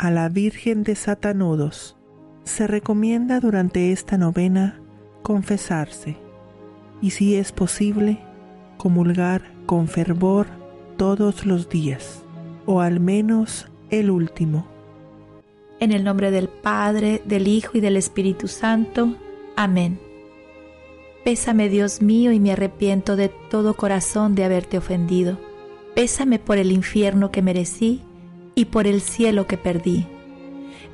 a la Virgen de Satanudos. Se recomienda durante esta novena confesarse y si es posible, comulgar con fervor todos los días, o al menos el último. En el nombre del Padre, del Hijo y del Espíritu Santo. Amén. Pésame, Dios mío, y me arrepiento de todo corazón de haberte ofendido. Pésame por el infierno que merecí y por el cielo que perdí.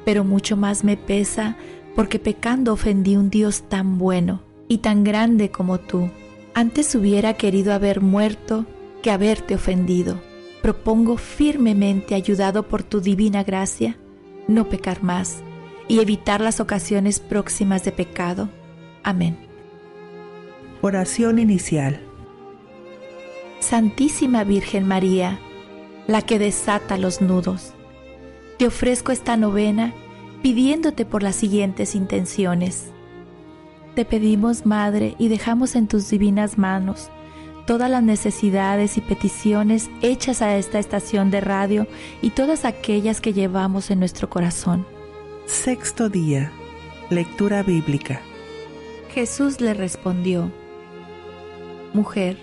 Pero mucho más me pesa porque pecando ofendí un Dios tan bueno y tan grande como tú. Antes hubiera querido haber muerto que haberte ofendido. Propongo firmemente, ayudado por tu divina gracia, no pecar más y evitar las ocasiones próximas de pecado. Amén. Oración inicial. Santísima Virgen María, la que desata los nudos. Te ofrezco esta novena pidiéndote por las siguientes intenciones. Te pedimos, Madre, y dejamos en tus divinas manos todas las necesidades y peticiones hechas a esta estación de radio y todas aquellas que llevamos en nuestro corazón. Sexto día. Lectura bíblica. Jesús le respondió, Mujer,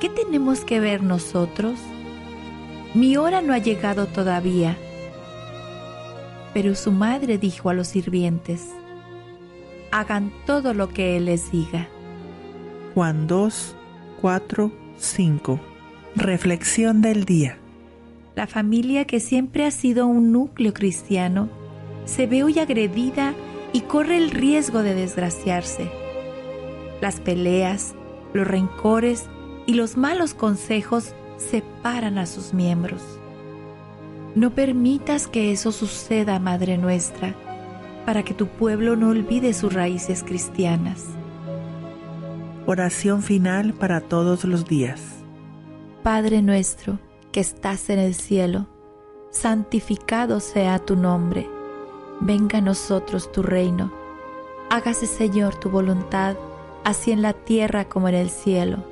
¿qué tenemos que ver nosotros? Mi hora no ha llegado todavía. Pero su madre dijo a los sirvientes, hagan todo lo que Él les diga. Juan 2, 4, 5. Reflexión del día. La familia que siempre ha sido un núcleo cristiano se ve hoy agredida y corre el riesgo de desgraciarse. Las peleas, los rencores y los malos consejos separan a sus miembros. No permitas que eso suceda, Madre nuestra, para que tu pueblo no olvide sus raíces cristianas. Oración final para todos los días. Padre nuestro, que estás en el cielo, santificado sea tu nombre. Venga a nosotros tu reino. Hágase, Señor, tu voluntad, así en la tierra como en el cielo.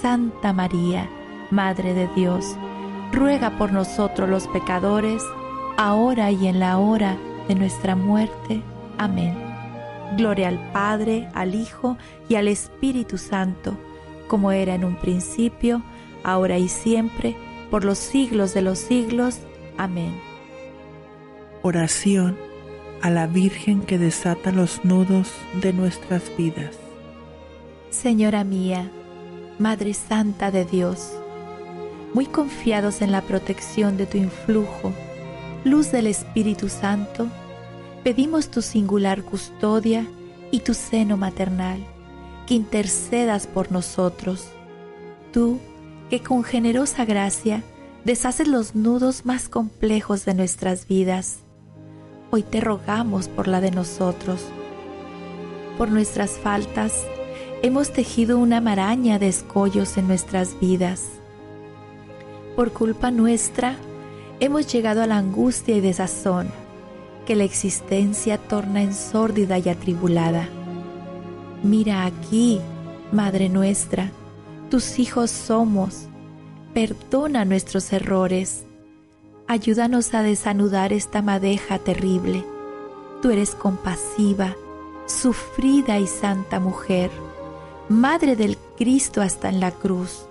Santa María, Madre de Dios, ruega por nosotros los pecadores, ahora y en la hora de nuestra muerte. Amén. Gloria al Padre, al Hijo y al Espíritu Santo, como era en un principio, ahora y siempre, por los siglos de los siglos. Amén. Oración a la Virgen que desata los nudos de nuestras vidas. Señora mía, Madre Santa de Dios, muy confiados en la protección de tu influjo, luz del Espíritu Santo, pedimos tu singular custodia y tu seno maternal, que intercedas por nosotros. Tú, que con generosa gracia deshaces los nudos más complejos de nuestras vidas, hoy te rogamos por la de nosotros. Por nuestras faltas, hemos tejido una maraña de escollos en nuestras vidas. Por culpa nuestra, hemos llegado a la angustia y desazón que la existencia torna en sórdida y atribulada. Mira aquí, Madre nuestra, tus hijos somos. Perdona nuestros errores. Ayúdanos a desanudar esta madeja terrible. Tú eres compasiva, sufrida y santa mujer, Madre del Cristo hasta en la cruz.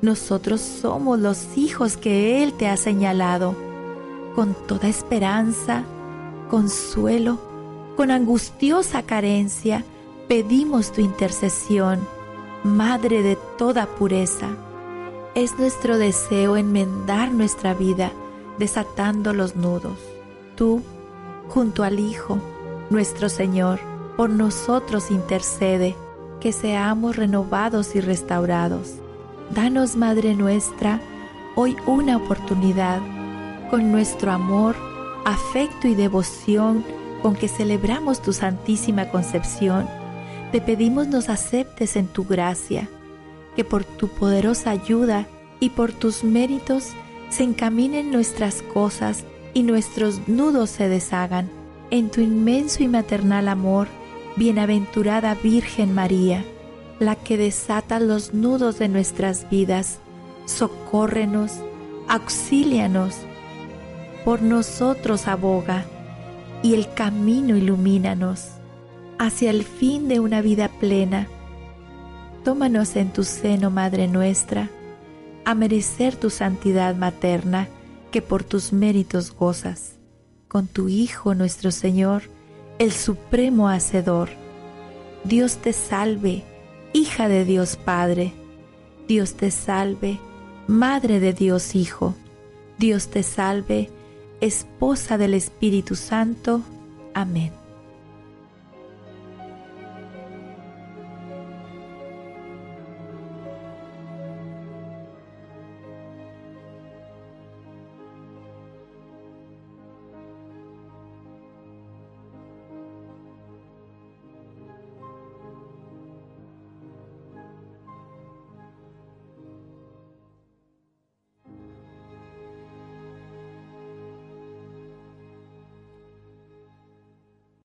Nosotros somos los hijos que Él te ha señalado con toda esperanza, consuelo, con angustiosa carencia, pedimos tu intercesión, Madre de toda pureza. Es nuestro deseo enmendar nuestra vida, desatando los nudos. Tú, junto al Hijo, nuestro Señor, por nosotros intercede, que seamos renovados y restaurados. Danos, Madre nuestra, hoy una oportunidad, con nuestro amor, afecto y devoción con que celebramos tu Santísima Concepción, te pedimos nos aceptes en tu gracia, que por tu poderosa ayuda y por tus méritos se encaminen nuestras cosas y nuestros nudos se deshagan. En tu inmenso y maternal amor, bienaventurada Virgen María, la que desata los nudos de nuestras vidas, socórrenos, auxílianos, por nosotros aboga, y el camino ilumínanos hacia el fin de una vida plena. Tómanos en tu seno, Madre nuestra, a merecer tu santidad materna que por tus méritos gozas, con tu Hijo nuestro Señor, el Supremo Hacedor. Dios te salve, hija de Dios Padre. Dios te salve, Madre de Dios Hijo. Dios te salve, esposa del Espíritu Santo. Amén.